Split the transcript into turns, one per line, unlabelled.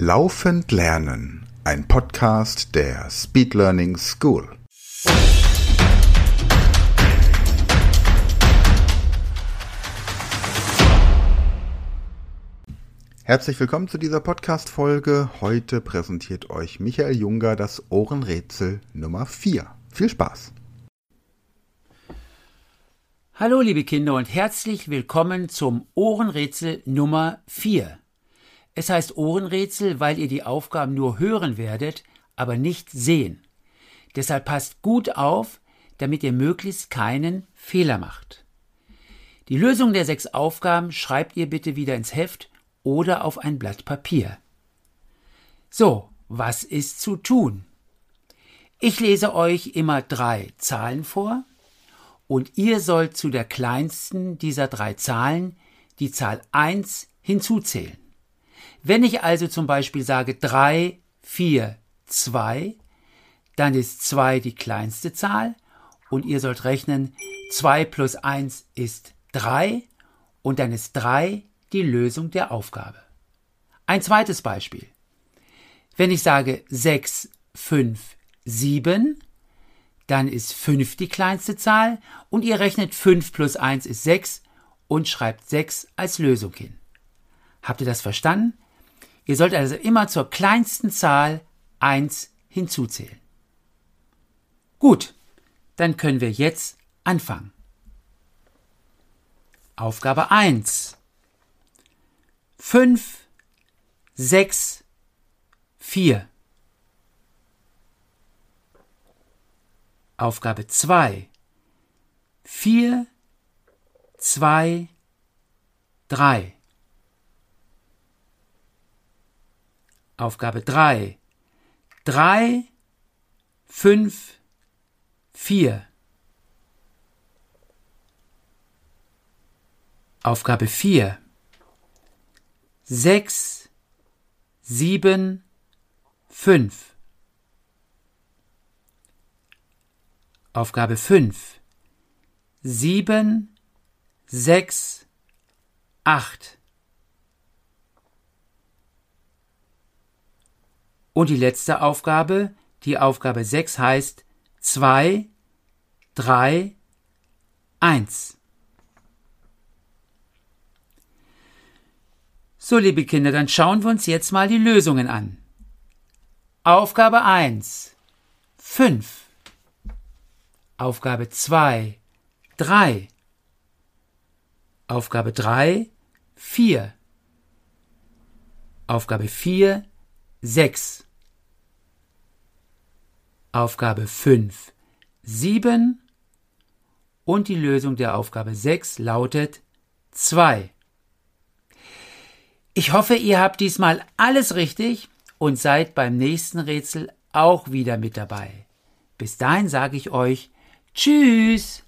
Laufend Lernen, ein Podcast der Speed Learning School. Herzlich willkommen zu dieser Podcast-Folge. Heute präsentiert euch Michael Junger das Ohrenrätsel Nummer 4. Viel Spaß!
Hallo liebe Kinder und herzlich willkommen zum Ohrenrätsel Nummer 4. Es heißt Ohrenrätsel, weil ihr die Aufgaben nur hören werdet, aber nicht sehen. Deshalb passt gut auf, damit ihr möglichst keinen Fehler macht. Die Lösung der sechs Aufgaben schreibt ihr bitte wieder ins Heft oder auf ein Blatt Papier. So, was ist zu tun? Ich lese euch immer drei Zahlen vor und ihr sollt zu der kleinsten dieser drei Zahlen die Zahl 1 hinzuzählen. Wenn ich also zum Beispiel sage 3, 4, 2, dann ist 2 die kleinste Zahl und ihr sollt rechnen, 2 plus 1 ist 3 und dann ist 3 die Lösung der Aufgabe. Ein zweites Beispiel. Wenn ich sage 6, 5, 7, dann ist 5 die kleinste Zahl und ihr rechnet 5 plus 1 ist 6 und schreibt 6 als Lösung hin. Habt ihr das verstanden? Ihr sollt also immer zur kleinsten Zahl 1 hinzuzählen. Gut, dann können wir jetzt anfangen. Aufgabe 1. 5, 6, 4. Aufgabe 2. 4, 2, 3. Aufgabe 3. 3, 5, 4. Aufgabe 4. 6, 7, 5. Aufgabe 5. 7, 6, 8. Und die letzte Aufgabe, die Aufgabe 6 heißt 2, 3, 1. So, liebe Kinder, dann schauen wir uns jetzt mal die Lösungen an. Aufgabe 1, 5. Aufgabe 2, 3. Aufgabe 3, 4. Aufgabe 4, 6. Aufgabe 5 7 und die Lösung der Aufgabe 6 lautet 2. Ich hoffe, ihr habt diesmal alles richtig und seid beim nächsten Rätsel auch wieder mit dabei. Bis dahin sage ich euch Tschüss!